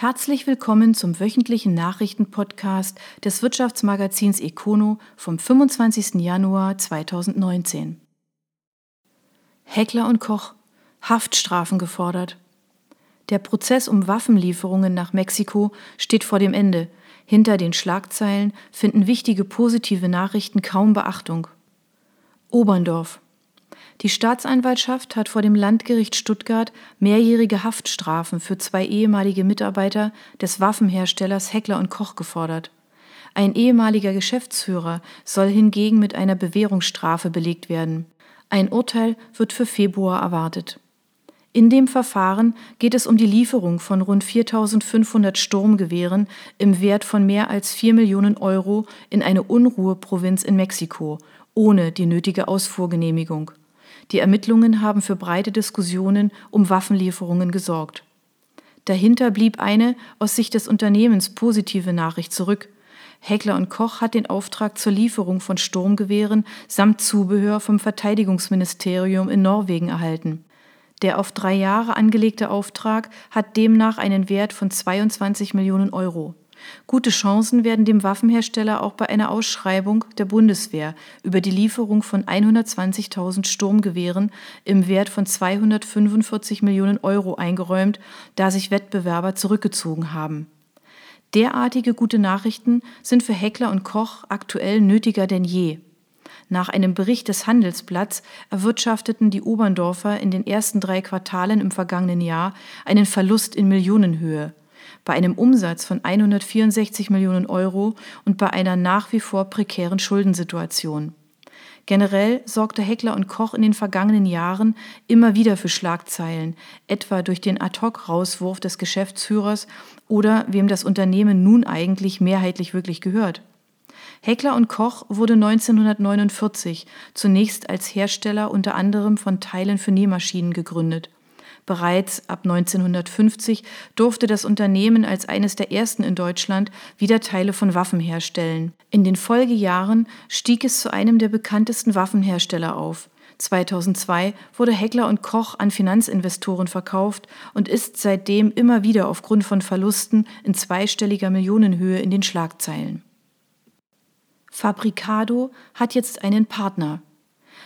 Herzlich willkommen zum wöchentlichen Nachrichtenpodcast des Wirtschaftsmagazins Econo vom 25. Januar 2019. Heckler und Koch Haftstrafen gefordert. Der Prozess um Waffenlieferungen nach Mexiko steht vor dem Ende. Hinter den Schlagzeilen finden wichtige positive Nachrichten kaum Beachtung. Oberndorf die Staatsanwaltschaft hat vor dem Landgericht Stuttgart mehrjährige Haftstrafen für zwei ehemalige Mitarbeiter des Waffenherstellers Heckler und Koch gefordert. Ein ehemaliger Geschäftsführer soll hingegen mit einer Bewährungsstrafe belegt werden. Ein Urteil wird für Februar erwartet. In dem Verfahren geht es um die Lieferung von rund 4500 Sturmgewehren im Wert von mehr als 4 Millionen Euro in eine Unruheprovinz in Mexiko, ohne die nötige Ausfuhrgenehmigung. Die Ermittlungen haben für breite Diskussionen um Waffenlieferungen gesorgt. Dahinter blieb eine aus Sicht des Unternehmens positive Nachricht zurück. Heckler und Koch hat den Auftrag zur Lieferung von Sturmgewehren samt Zubehör vom Verteidigungsministerium in Norwegen erhalten. Der auf drei Jahre angelegte Auftrag hat demnach einen Wert von 22 Millionen Euro. Gute Chancen werden dem Waffenhersteller auch bei einer Ausschreibung der Bundeswehr über die Lieferung von 120.000 Sturmgewehren im Wert von 245 Millionen Euro eingeräumt, da sich Wettbewerber zurückgezogen haben. Derartige gute Nachrichten sind für Heckler und Koch aktuell nötiger denn je. Nach einem Bericht des Handelsblatts erwirtschafteten die Oberndorfer in den ersten drei Quartalen im vergangenen Jahr einen Verlust in Millionenhöhe bei einem Umsatz von 164 Millionen Euro und bei einer nach wie vor prekären Schuldensituation. Generell sorgte Heckler und Koch in den vergangenen Jahren immer wieder für Schlagzeilen, etwa durch den Ad-hoc-Rauswurf des Geschäftsführers oder wem das Unternehmen nun eigentlich mehrheitlich wirklich gehört. Heckler und Koch wurde 1949 zunächst als Hersteller unter anderem von Teilen für Nähmaschinen gegründet. Bereits ab 1950 durfte das Unternehmen als eines der ersten in Deutschland wieder Teile von Waffen herstellen. In den Folgejahren stieg es zu einem der bekanntesten Waffenhersteller auf. 2002 wurde Heckler und Koch an Finanzinvestoren verkauft und ist seitdem immer wieder aufgrund von Verlusten in zweistelliger Millionenhöhe in den Schlagzeilen. Fabricado hat jetzt einen Partner.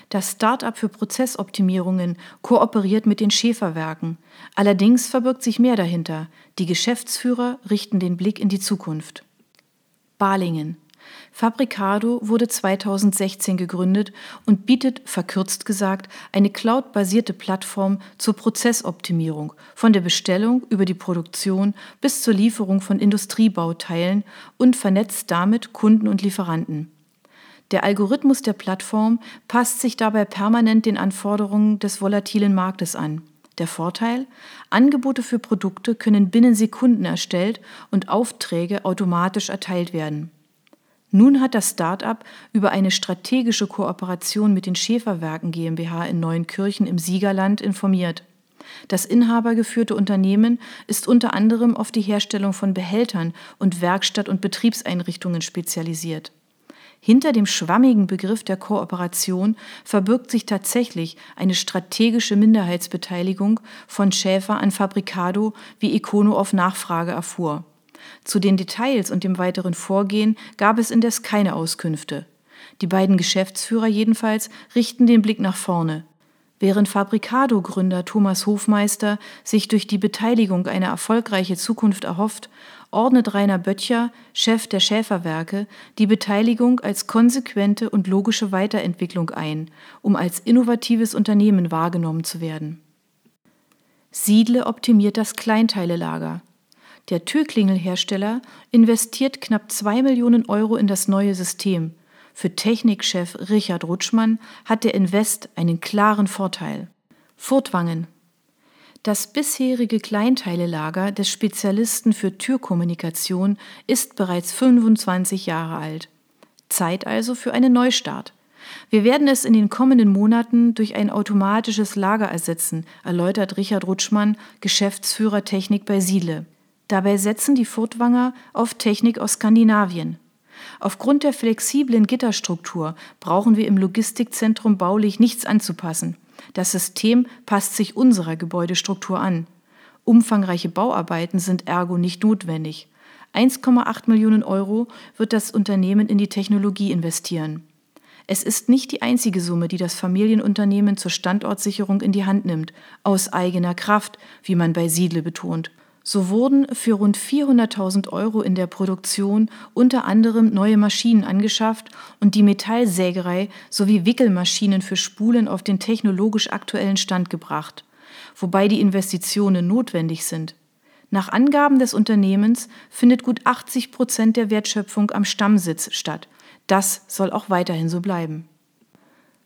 Das Start-up für Prozessoptimierungen kooperiert mit den Schäferwerken. Allerdings verbirgt sich mehr dahinter. Die Geschäftsführer richten den Blick in die Zukunft. Balingen. Fabricado wurde 2016 gegründet und bietet, verkürzt gesagt, eine cloud-basierte Plattform zur Prozessoptimierung, von der Bestellung über die Produktion bis zur Lieferung von Industriebauteilen und vernetzt damit Kunden und Lieferanten. Der Algorithmus der Plattform passt sich dabei permanent den Anforderungen des volatilen Marktes an. Der Vorteil? Angebote für Produkte können binnen Sekunden erstellt und Aufträge automatisch erteilt werden. Nun hat das Start-up über eine strategische Kooperation mit den Schäferwerken GmbH in Neuenkirchen im Siegerland informiert. Das inhabergeführte Unternehmen ist unter anderem auf die Herstellung von Behältern und Werkstatt- und Betriebseinrichtungen spezialisiert. Hinter dem schwammigen Begriff der Kooperation verbirgt sich tatsächlich eine strategische Minderheitsbeteiligung von Schäfer an Fabricado, wie Econo auf Nachfrage erfuhr. Zu den Details und dem weiteren Vorgehen gab es indes keine Auskünfte. Die beiden Geschäftsführer jedenfalls richten den Blick nach vorne. Während Fabricado-Gründer Thomas Hofmeister sich durch die Beteiligung eine erfolgreiche Zukunft erhofft, ordnet Rainer Böttcher, Chef der Schäferwerke, die Beteiligung als konsequente und logische Weiterentwicklung ein, um als innovatives Unternehmen wahrgenommen zu werden. Siedle optimiert das Kleinteilelager. Der Türklingelhersteller investiert knapp zwei Millionen Euro in das neue System. Für Technikchef Richard Rutschmann hat der Invest einen klaren Vorteil. Furtwangen das bisherige Kleinteilelager des Spezialisten für Türkommunikation ist bereits 25 Jahre alt. Zeit also für einen Neustart. Wir werden es in den kommenden Monaten durch ein automatisches Lager ersetzen, erläutert Richard Rutschmann, Geschäftsführer Technik bei Siedle. Dabei setzen die Furtwanger auf Technik aus Skandinavien. Aufgrund der flexiblen Gitterstruktur brauchen wir im Logistikzentrum baulich nichts anzupassen. Das System passt sich unserer Gebäudestruktur an. Umfangreiche Bauarbeiten sind ergo nicht notwendig. 1,8 Millionen Euro wird das Unternehmen in die Technologie investieren. Es ist nicht die einzige Summe, die das Familienunternehmen zur Standortsicherung in die Hand nimmt, aus eigener Kraft, wie man bei Siedle betont. So wurden für rund 400.000 Euro in der Produktion unter anderem neue Maschinen angeschafft und die Metallsägerei sowie Wickelmaschinen für Spulen auf den technologisch aktuellen Stand gebracht, wobei die Investitionen notwendig sind. Nach Angaben des Unternehmens findet gut 80 Prozent der Wertschöpfung am Stammsitz statt. Das soll auch weiterhin so bleiben.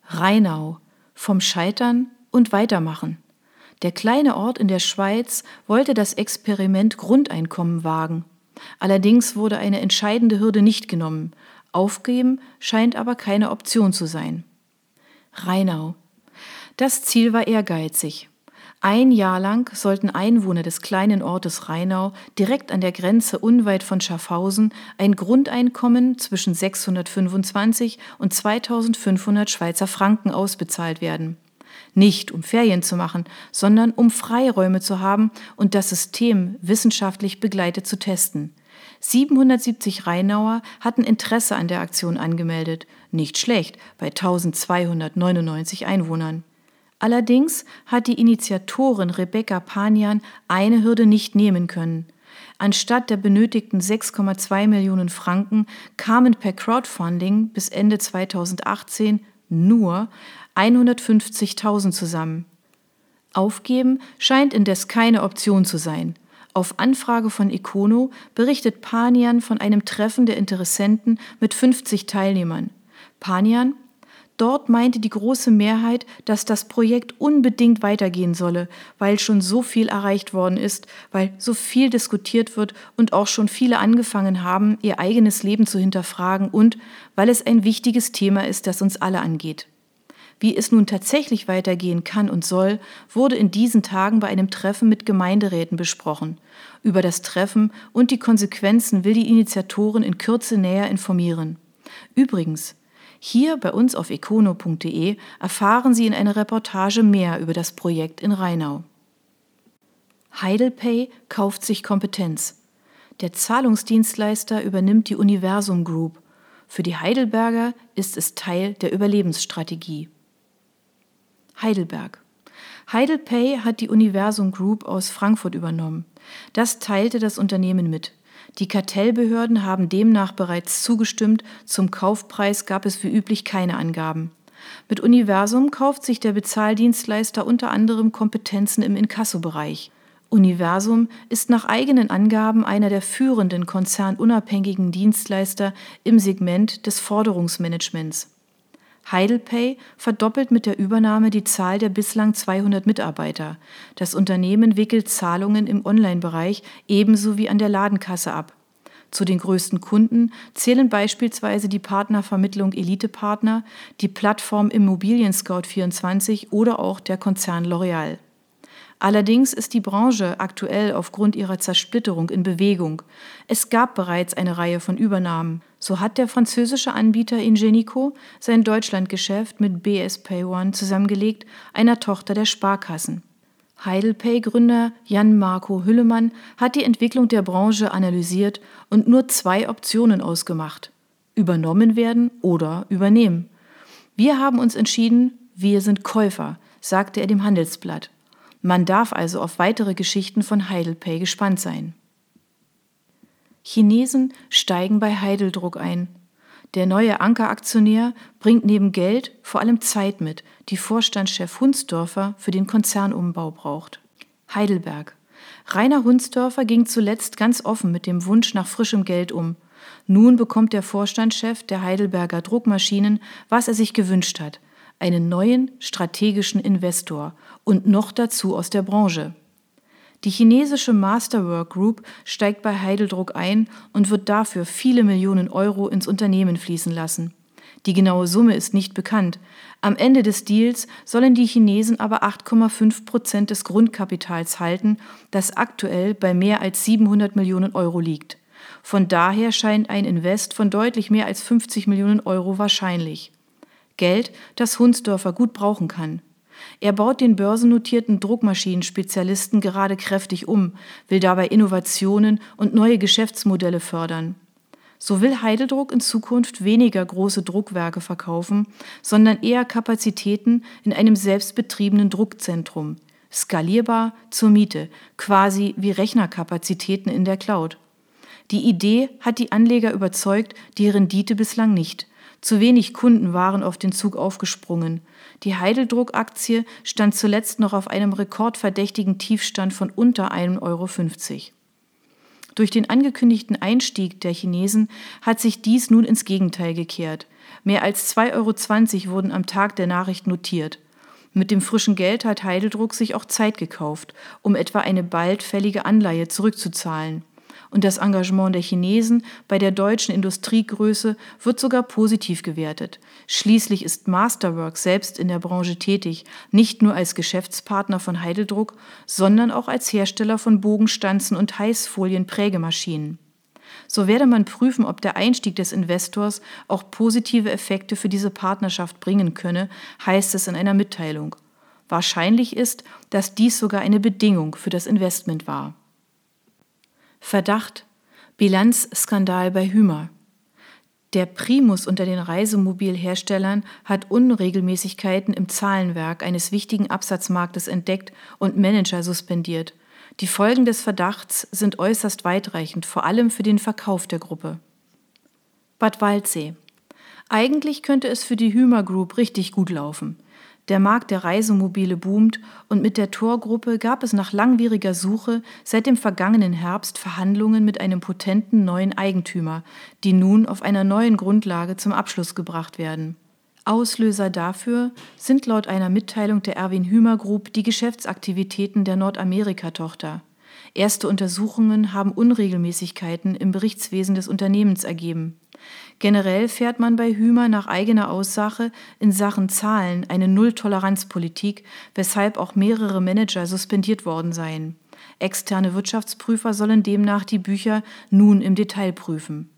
Rheinau. Vom Scheitern und Weitermachen. Der kleine Ort in der Schweiz wollte das Experiment Grundeinkommen wagen. Allerdings wurde eine entscheidende Hürde nicht genommen. Aufgeben scheint aber keine Option zu sein. Rheinau. Das Ziel war ehrgeizig. Ein Jahr lang sollten Einwohner des kleinen Ortes Rheinau direkt an der Grenze unweit von Schaffhausen ein Grundeinkommen zwischen 625 und 2500 Schweizer Franken ausbezahlt werden nicht um Ferien zu machen, sondern um Freiräume zu haben und das System wissenschaftlich begleitet zu testen. 770 Rheinauer hatten Interesse an der Aktion angemeldet, nicht schlecht bei 1299 Einwohnern. Allerdings hat die Initiatorin Rebecca Panian eine Hürde nicht nehmen können. Anstatt der benötigten 6,2 Millionen Franken kamen per Crowdfunding bis Ende 2018 nur 150.000 zusammen. Aufgeben scheint indes keine Option zu sein. Auf Anfrage von Econo berichtet Panian von einem Treffen der Interessenten mit 50 Teilnehmern. Panian, dort meinte die große Mehrheit, dass das Projekt unbedingt weitergehen solle, weil schon so viel erreicht worden ist, weil so viel diskutiert wird und auch schon viele angefangen haben, ihr eigenes Leben zu hinterfragen und weil es ein wichtiges Thema ist, das uns alle angeht. Wie es nun tatsächlich weitergehen kann und soll, wurde in diesen Tagen bei einem Treffen mit Gemeinderäten besprochen. Über das Treffen und die Konsequenzen will die Initiatorin in Kürze näher informieren. Übrigens, hier bei uns auf econo.de erfahren Sie in einer Reportage mehr über das Projekt in Rheinau. Heidelpay kauft sich Kompetenz. Der Zahlungsdienstleister übernimmt die Universum Group. Für die Heidelberger ist es Teil der Überlebensstrategie. Heidelberg. Heidelpay hat die Universum Group aus Frankfurt übernommen. Das teilte das Unternehmen mit. Die Kartellbehörden haben demnach bereits zugestimmt, zum Kaufpreis gab es wie üblich keine Angaben. Mit Universum kauft sich der Bezahldienstleister unter anderem Kompetenzen im Inkassobereich. Universum ist nach eigenen Angaben einer der führenden konzernunabhängigen Dienstleister im Segment des Forderungsmanagements. Heidelpay verdoppelt mit der Übernahme die Zahl der bislang 200 Mitarbeiter. Das Unternehmen wickelt Zahlungen im Online-Bereich ebenso wie an der Ladenkasse ab. Zu den größten Kunden zählen beispielsweise die Partnervermittlung Elite Partner, die Plattform Immobilien Scout 24 oder auch der Konzern L'Oreal. Allerdings ist die Branche aktuell aufgrund ihrer Zersplitterung in Bewegung. Es gab bereits eine Reihe von Übernahmen. So hat der französische Anbieter Ingenico sein Deutschlandgeschäft mit BS Pay One zusammengelegt, einer Tochter der Sparkassen. Heidelpay-Gründer Jan-Marco Hüllemann hat die Entwicklung der Branche analysiert und nur zwei Optionen ausgemacht. Übernommen werden oder übernehmen. Wir haben uns entschieden, wir sind Käufer, sagte er dem Handelsblatt. Man darf also auf weitere Geschichten von Heidelpay gespannt sein. Chinesen steigen bei Heideldruck ein. Der neue Ankeraktionär bringt neben Geld vor allem Zeit mit, die Vorstandschef Hunsdorfer für den Konzernumbau braucht. Heidelberg. Rainer Hunsdorfer ging zuletzt ganz offen mit dem Wunsch nach frischem Geld um. Nun bekommt der Vorstandschef der Heidelberger Druckmaschinen, was er sich gewünscht hat, einen neuen strategischen Investor und noch dazu aus der Branche. Die chinesische Masterwork Group steigt bei Heideldruck ein und wird dafür viele Millionen Euro ins Unternehmen fließen lassen. Die genaue Summe ist nicht bekannt. Am Ende des Deals sollen die Chinesen aber 8,5 Prozent des Grundkapitals halten, das aktuell bei mehr als 700 Millionen Euro liegt. Von daher scheint ein Invest von deutlich mehr als 50 Millionen Euro wahrscheinlich. Geld, das Hunsdorfer gut brauchen kann. Er baut den börsennotierten Druckmaschinenspezialisten gerade kräftig um, will dabei Innovationen und neue Geschäftsmodelle fördern. So will Heideldruck in Zukunft weniger große Druckwerke verkaufen, sondern eher Kapazitäten in einem selbstbetriebenen Druckzentrum, skalierbar zur Miete, quasi wie Rechnerkapazitäten in der Cloud. Die Idee hat die Anleger überzeugt, die Rendite bislang nicht. Zu wenig Kunden waren auf den Zug aufgesprungen. Die Heideldruck-Aktie stand zuletzt noch auf einem rekordverdächtigen Tiefstand von unter 1,50 Euro. Durch den angekündigten Einstieg der Chinesen hat sich dies nun ins Gegenteil gekehrt. Mehr als 2,20 Euro wurden am Tag der Nachricht notiert. Mit dem frischen Geld hat Heideldruck sich auch Zeit gekauft, um etwa eine bald fällige Anleihe zurückzuzahlen und das Engagement der Chinesen bei der deutschen Industriegröße wird sogar positiv gewertet. Schließlich ist Masterwork selbst in der Branche tätig, nicht nur als Geschäftspartner von Heideldruck, sondern auch als Hersteller von Bogenstanzen und Heißfolien-Prägemaschinen. So werde man prüfen, ob der Einstieg des Investors auch positive Effekte für diese Partnerschaft bringen könne, heißt es in einer Mitteilung. Wahrscheinlich ist, dass dies sogar eine Bedingung für das Investment war. Verdacht Bilanzskandal bei Hümer. Der Primus unter den Reisemobilherstellern hat Unregelmäßigkeiten im Zahlenwerk eines wichtigen Absatzmarktes entdeckt und Manager suspendiert. Die Folgen des Verdachts sind äußerst weitreichend, vor allem für den Verkauf der Gruppe. Bad Waldsee. Eigentlich könnte es für die Hümer Group richtig gut laufen. Der Markt der Reisemobile boomt und mit der Torgruppe gab es nach langwieriger Suche seit dem vergangenen Herbst Verhandlungen mit einem potenten neuen Eigentümer, die nun auf einer neuen Grundlage zum Abschluss gebracht werden. Auslöser dafür sind laut einer Mitteilung der Erwin Hümer Group die Geschäftsaktivitäten der Nordamerika-Tochter. Erste Untersuchungen haben Unregelmäßigkeiten im Berichtswesen des Unternehmens ergeben. Generell fährt man bei Hümer nach eigener Aussage in Sachen Zahlen eine Null-Toleranz-Politik, weshalb auch mehrere Manager suspendiert worden seien. Externe Wirtschaftsprüfer sollen demnach die Bücher nun im Detail prüfen.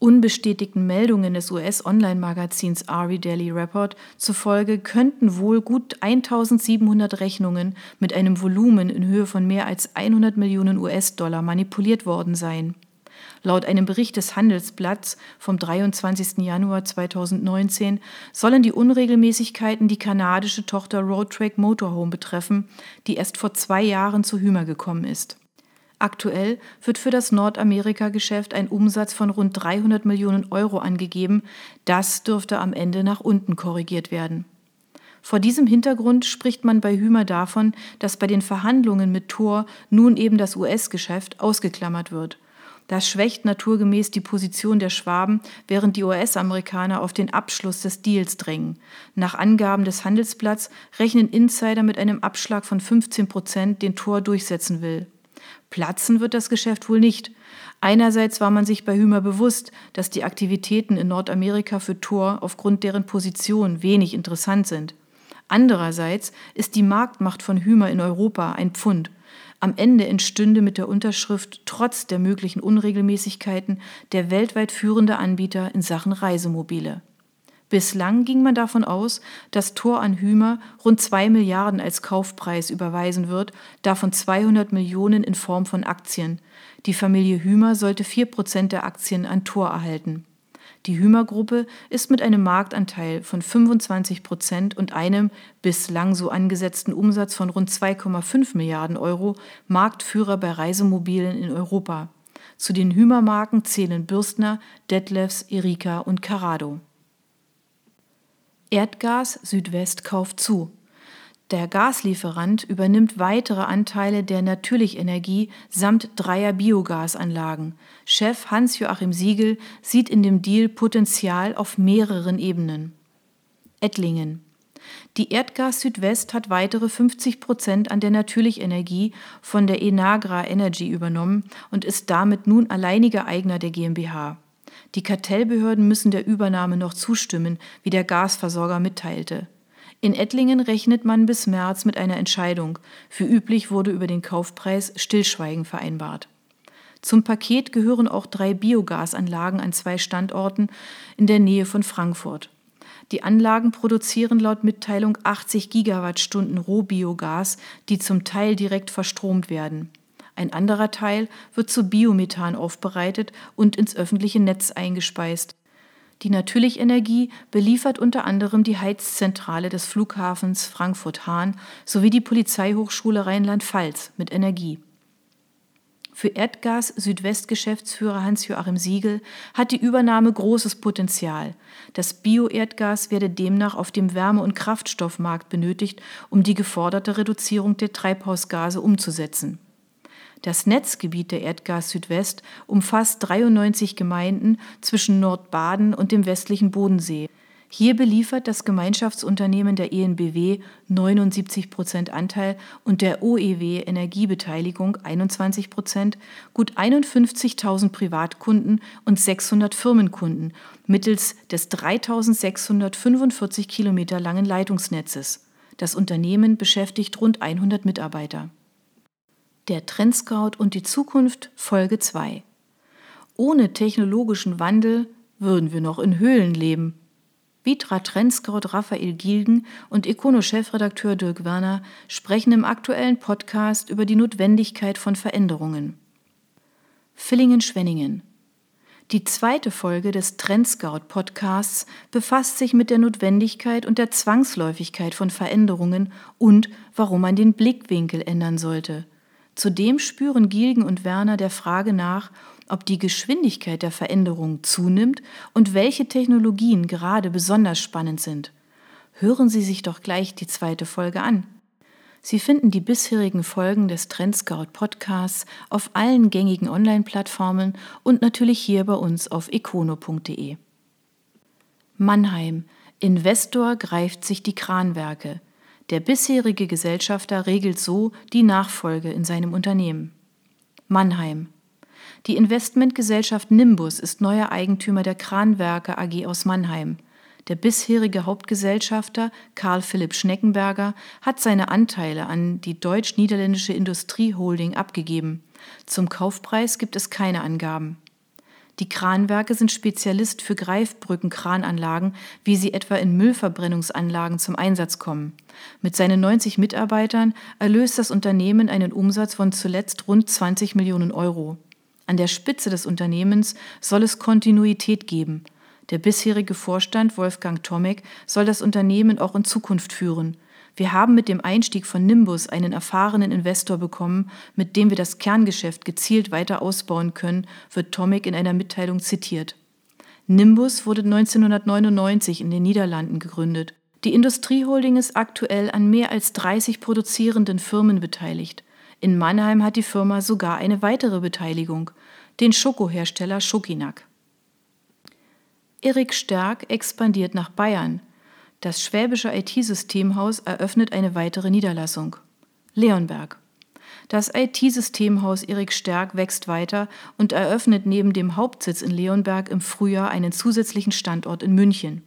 Unbestätigten Meldungen des US-Online-Magazins Ari Daily Report zufolge könnten wohl gut 1700 Rechnungen mit einem Volumen in Höhe von mehr als 100 Millionen US-Dollar manipuliert worden sein. Laut einem Bericht des Handelsblatts vom 23. Januar 2019 sollen die Unregelmäßigkeiten die kanadische Tochter Roadtrack Motorhome betreffen, die erst vor zwei Jahren zu Hümer gekommen ist. Aktuell wird für das Nordamerika-Geschäft ein Umsatz von rund 300 Millionen Euro angegeben. Das dürfte am Ende nach unten korrigiert werden. Vor diesem Hintergrund spricht man bei Hümer davon, dass bei den Verhandlungen mit Thor nun eben das US-Geschäft ausgeklammert wird. Das schwächt naturgemäß die Position der Schwaben, während die US-Amerikaner auf den Abschluss des Deals drängen. Nach Angaben des Handelsblatts rechnen Insider mit einem Abschlag von 15 Prozent, den Tor durchsetzen will. Platzen wird das Geschäft wohl nicht. Einerseits war man sich bei Hümer bewusst, dass die Aktivitäten in Nordamerika für Tor aufgrund deren Position wenig interessant sind. Andererseits ist die Marktmacht von Hümer in Europa ein Pfund. Am Ende entstünde mit der Unterschrift trotz der möglichen Unregelmäßigkeiten der weltweit führende Anbieter in Sachen Reisemobile. Bislang ging man davon aus, dass Tor an Hümer rund zwei Milliarden als Kaufpreis überweisen wird, davon 200 Millionen in Form von Aktien. Die Familie Hümer sollte vier Prozent der Aktien an Tor erhalten. Die Hümer-Gruppe ist mit einem Marktanteil von 25 Prozent und einem bislang so angesetzten Umsatz von rund 2,5 Milliarden Euro Marktführer bei Reisemobilen in Europa. Zu den Hümer-Marken zählen Bürstner, Detlefs, Erika und Carado. Erdgas Südwest kauft zu. Der Gaslieferant übernimmt weitere Anteile der Natürlichenergie samt dreier Biogasanlagen. Chef Hans-Joachim Siegel sieht in dem Deal Potenzial auf mehreren Ebenen. Ettlingen. Die Erdgas Südwest hat weitere 50 Prozent an der Natürlichenergie von der Enagra Energy übernommen und ist damit nun alleiniger Eigner der GmbH. Die Kartellbehörden müssen der Übernahme noch zustimmen, wie der Gasversorger mitteilte. In Ettlingen rechnet man bis März mit einer Entscheidung. Für üblich wurde über den Kaufpreis Stillschweigen vereinbart. Zum Paket gehören auch drei Biogasanlagen an zwei Standorten in der Nähe von Frankfurt. Die Anlagen produzieren laut Mitteilung 80 Gigawattstunden Rohbiogas, die zum Teil direkt verstromt werden. Ein anderer Teil wird zu Biomethan aufbereitet und ins öffentliche Netz eingespeist. Die Natürlichenergie beliefert unter anderem die Heizzentrale des Flughafens Frankfurt-Hahn sowie die Polizeihochschule Rheinland-Pfalz mit Energie. Für Erdgas Südwest-Geschäftsführer Hans-Joachim Siegel hat die Übernahme großes Potenzial. Das Bio-Erdgas werde demnach auf dem Wärme- und Kraftstoffmarkt benötigt, um die geforderte Reduzierung der Treibhausgase umzusetzen. Das Netzgebiet der Erdgas Südwest umfasst 93 Gemeinden zwischen Nordbaden und dem westlichen Bodensee. Hier beliefert das Gemeinschaftsunternehmen der ENBW 79 Prozent Anteil und der OEW Energiebeteiligung 21 Prozent gut 51.000 Privatkunden und 600 Firmenkunden mittels des 3645 Kilometer langen Leitungsnetzes. Das Unternehmen beschäftigt rund 100 Mitarbeiter. Der Trendscout und die Zukunft Folge 2. Ohne technologischen Wandel würden wir noch in Höhlen leben. Vitra Trendscout Raphael Gilgen und Econo-Chefredakteur Dirk Werner sprechen im aktuellen Podcast über die Notwendigkeit von Veränderungen. Villingen-Schwenningen. Die zweite Folge des Trendscout Podcasts befasst sich mit der Notwendigkeit und der Zwangsläufigkeit von Veränderungen und warum man den Blickwinkel ändern sollte. Zudem spüren Gilgen und Werner der Frage nach, ob die Geschwindigkeit der Veränderung zunimmt und welche Technologien gerade besonders spannend sind. Hören Sie sich doch gleich die zweite Folge an. Sie finden die bisherigen Folgen des Trendscout Podcasts auf allen gängigen Online-Plattformen und natürlich hier bei uns auf econo.de. Mannheim. Investor greift sich die Kranwerke. Der bisherige Gesellschafter regelt so die Nachfolge in seinem Unternehmen. Mannheim. Die Investmentgesellschaft Nimbus ist neuer Eigentümer der Kranwerke AG aus Mannheim. Der bisherige Hauptgesellschafter Karl Philipp Schneckenberger hat seine Anteile an die deutsch-niederländische Industrieholding abgegeben. Zum Kaufpreis gibt es keine Angaben. Die Kranwerke sind Spezialist für Greifbrückenkrananlagen, wie sie etwa in Müllverbrennungsanlagen zum Einsatz kommen. Mit seinen 90 Mitarbeitern erlöst das Unternehmen einen Umsatz von zuletzt rund 20 Millionen Euro. An der Spitze des Unternehmens soll es Kontinuität geben. Der bisherige Vorstand Wolfgang Tomek soll das Unternehmen auch in Zukunft führen. Wir haben mit dem Einstieg von Nimbus einen erfahrenen Investor bekommen, mit dem wir das Kerngeschäft gezielt weiter ausbauen können, wird Tomic in einer Mitteilung zitiert. Nimbus wurde 1999 in den Niederlanden gegründet. Die Industrieholding ist aktuell an mehr als 30 produzierenden Firmen beteiligt. In Mannheim hat die Firma sogar eine weitere Beteiligung, den Schokohersteller Schokinak. Erik Stärk expandiert nach Bayern. Das Schwäbische IT-Systemhaus eröffnet eine weitere Niederlassung. Leonberg. Das IT-Systemhaus Erik Stärk wächst weiter und eröffnet neben dem Hauptsitz in Leonberg im Frühjahr einen zusätzlichen Standort in München.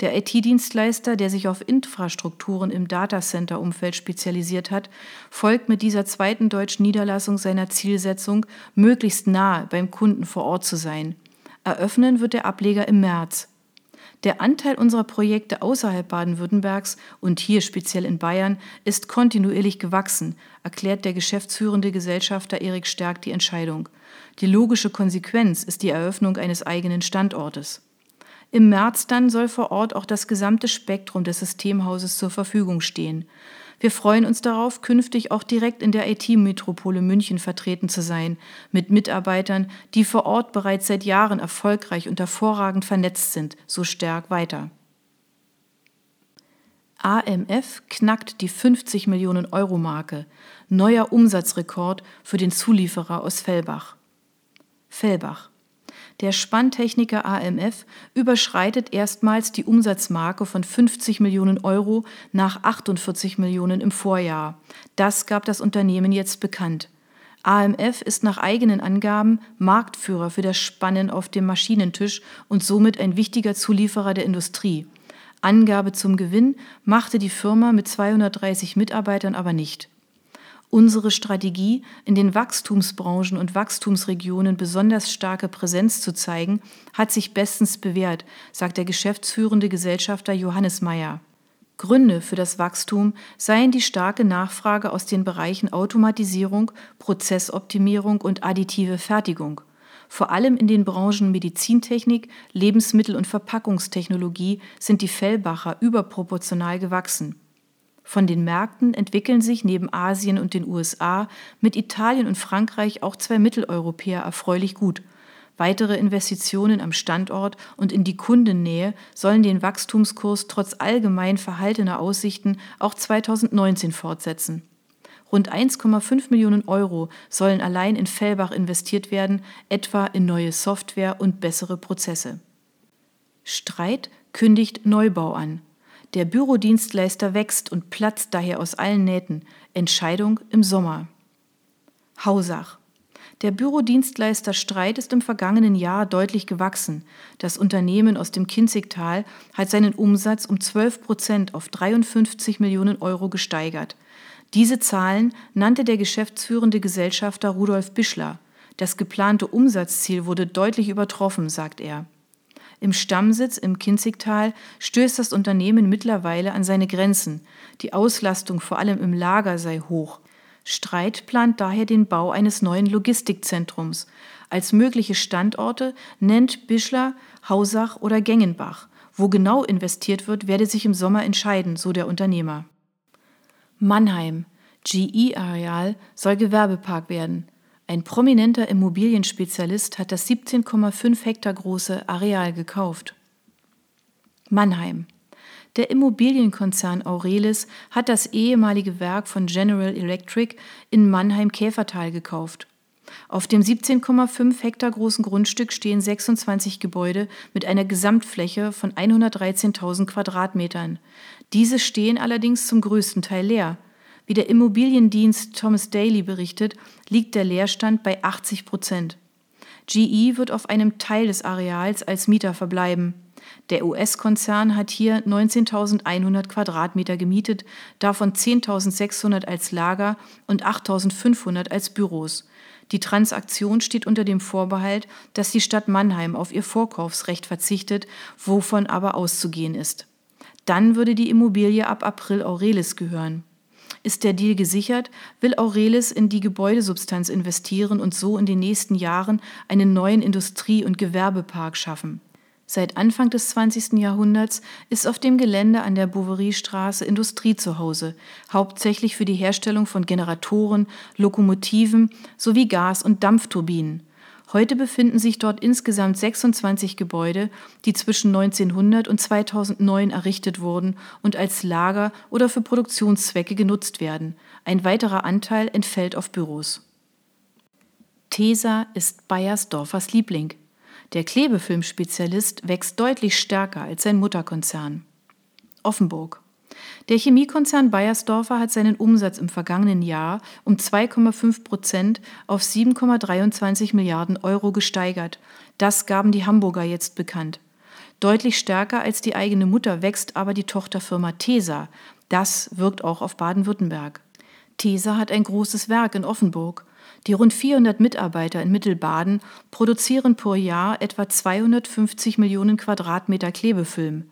Der IT-Dienstleister, der sich auf Infrastrukturen im Datacenter-Umfeld spezialisiert hat, folgt mit dieser zweiten deutschen Niederlassung seiner Zielsetzung, möglichst nahe beim Kunden vor Ort zu sein. Eröffnen wird der Ableger im März. Der Anteil unserer Projekte außerhalb Baden-Württembergs und hier speziell in Bayern ist kontinuierlich gewachsen, erklärt der geschäftsführende Gesellschafter Erik Stärk die Entscheidung. Die logische Konsequenz ist die Eröffnung eines eigenen Standortes. Im März dann soll vor Ort auch das gesamte Spektrum des Systemhauses zur Verfügung stehen. Wir freuen uns darauf, künftig auch direkt in der IT-Metropole München vertreten zu sein, mit Mitarbeitern, die vor Ort bereits seit Jahren erfolgreich und hervorragend vernetzt sind, so stark weiter. AMF knackt die 50 Millionen Euro Marke. Neuer Umsatzrekord für den Zulieferer aus Fellbach. Fellbach. Der Spanntechniker AMF überschreitet erstmals die Umsatzmarke von 50 Millionen Euro nach 48 Millionen im Vorjahr. Das gab das Unternehmen jetzt bekannt. AMF ist nach eigenen Angaben Marktführer für das Spannen auf dem Maschinentisch und somit ein wichtiger Zulieferer der Industrie. Angabe zum Gewinn machte die Firma mit 230 Mitarbeitern aber nicht. Unsere Strategie, in den Wachstumsbranchen und Wachstumsregionen besonders starke Präsenz zu zeigen, hat sich bestens bewährt, sagt der geschäftsführende Gesellschafter Johannes Meyer. Gründe für das Wachstum seien die starke Nachfrage aus den Bereichen Automatisierung, Prozessoptimierung und additive Fertigung. Vor allem in den Branchen Medizintechnik, Lebensmittel- und Verpackungstechnologie sind die Fellbacher überproportional gewachsen. Von den Märkten entwickeln sich neben Asien und den USA mit Italien und Frankreich auch zwei Mitteleuropäer erfreulich gut. Weitere Investitionen am Standort und in die Kundennähe sollen den Wachstumskurs trotz allgemein verhaltener Aussichten auch 2019 fortsetzen. Rund 1,5 Millionen Euro sollen allein in Fellbach investiert werden, etwa in neue Software und bessere Prozesse. Streit kündigt Neubau an. Der Bürodienstleister wächst und platzt daher aus allen Nähten. Entscheidung im Sommer. Hausach. Der Bürodienstleister Streit ist im vergangenen Jahr deutlich gewachsen. Das Unternehmen aus dem Kinzigtal hat seinen Umsatz um 12 Prozent auf 53 Millionen Euro gesteigert. Diese Zahlen nannte der geschäftsführende Gesellschafter Rudolf Bischler. Das geplante Umsatzziel wurde deutlich übertroffen, sagt er. Im Stammsitz im Kinzigtal stößt das Unternehmen mittlerweile an seine Grenzen. Die Auslastung vor allem im Lager sei hoch. Streit plant daher den Bau eines neuen Logistikzentrums. Als mögliche Standorte nennt Bischler Hausach oder Gengenbach. Wo genau investiert wird, werde sich im Sommer entscheiden, so der Unternehmer. Mannheim. GE-Areal soll Gewerbepark werden. Ein prominenter Immobilienspezialist hat das 17,5 Hektar große Areal gekauft. Mannheim. Der Immobilienkonzern Aurelis hat das ehemalige Werk von General Electric in Mannheim-Käfertal gekauft. Auf dem 17,5 Hektar großen Grundstück stehen 26 Gebäude mit einer Gesamtfläche von 113.000 Quadratmetern. Diese stehen allerdings zum größten Teil leer. Wie der Immobiliendienst Thomas Daly berichtet, liegt der Leerstand bei 80 Prozent. GE wird auf einem Teil des Areals als Mieter verbleiben. Der US-Konzern hat hier 19.100 Quadratmeter gemietet, davon 10.600 als Lager und 8.500 als Büros. Die Transaktion steht unter dem Vorbehalt, dass die Stadt Mannheim auf ihr Vorkaufsrecht verzichtet, wovon aber auszugehen ist. Dann würde die Immobilie ab April Aurelis gehören. Ist der Deal gesichert, will Aurelis in die Gebäudesubstanz investieren und so in den nächsten Jahren einen neuen Industrie- und Gewerbepark schaffen. Seit Anfang des 20. Jahrhunderts ist auf dem Gelände an der Bouveriestraße Industrie zu Hause, hauptsächlich für die Herstellung von Generatoren, Lokomotiven sowie Gas- und Dampfturbinen. Heute befinden sich dort insgesamt 26 Gebäude, die zwischen 1900 und 2009 errichtet wurden und als Lager oder für Produktionszwecke genutzt werden. Ein weiterer Anteil entfällt auf Büros. Tesa ist Bayersdorfers Liebling. Der Klebefilmspezialist wächst deutlich stärker als sein Mutterkonzern. Offenburg. Der Chemiekonzern Bayersdorfer hat seinen Umsatz im vergangenen Jahr um 2,5 Prozent auf 7,23 Milliarden Euro gesteigert. Das gaben die Hamburger jetzt bekannt. Deutlich stärker als die eigene Mutter wächst aber die Tochterfirma Tesa. Das wirkt auch auf Baden-Württemberg. Tesa hat ein großes Werk in Offenburg. Die rund 400 Mitarbeiter in Mittelbaden produzieren pro Jahr etwa 250 Millionen Quadratmeter Klebefilm.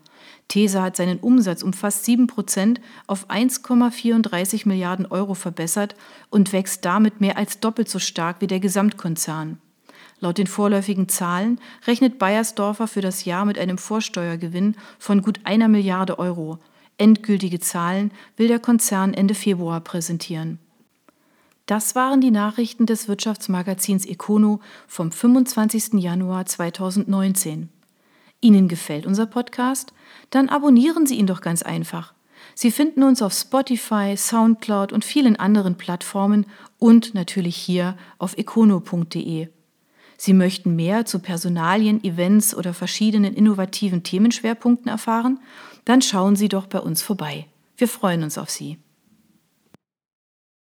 Tesa hat seinen Umsatz um fast 7 Prozent auf 1,34 Milliarden Euro verbessert und wächst damit mehr als doppelt so stark wie der Gesamtkonzern. Laut den vorläufigen Zahlen rechnet Bayersdorfer für das Jahr mit einem Vorsteuergewinn von gut einer Milliarde Euro. Endgültige Zahlen will der Konzern Ende Februar präsentieren. Das waren die Nachrichten des Wirtschaftsmagazins Econo vom 25. Januar 2019. Ihnen gefällt unser Podcast? Dann abonnieren Sie ihn doch ganz einfach. Sie finden uns auf Spotify, SoundCloud und vielen anderen Plattformen und natürlich hier auf econo.de. Sie möchten mehr zu Personalien, Events oder verschiedenen innovativen Themenschwerpunkten erfahren? Dann schauen Sie doch bei uns vorbei. Wir freuen uns auf Sie.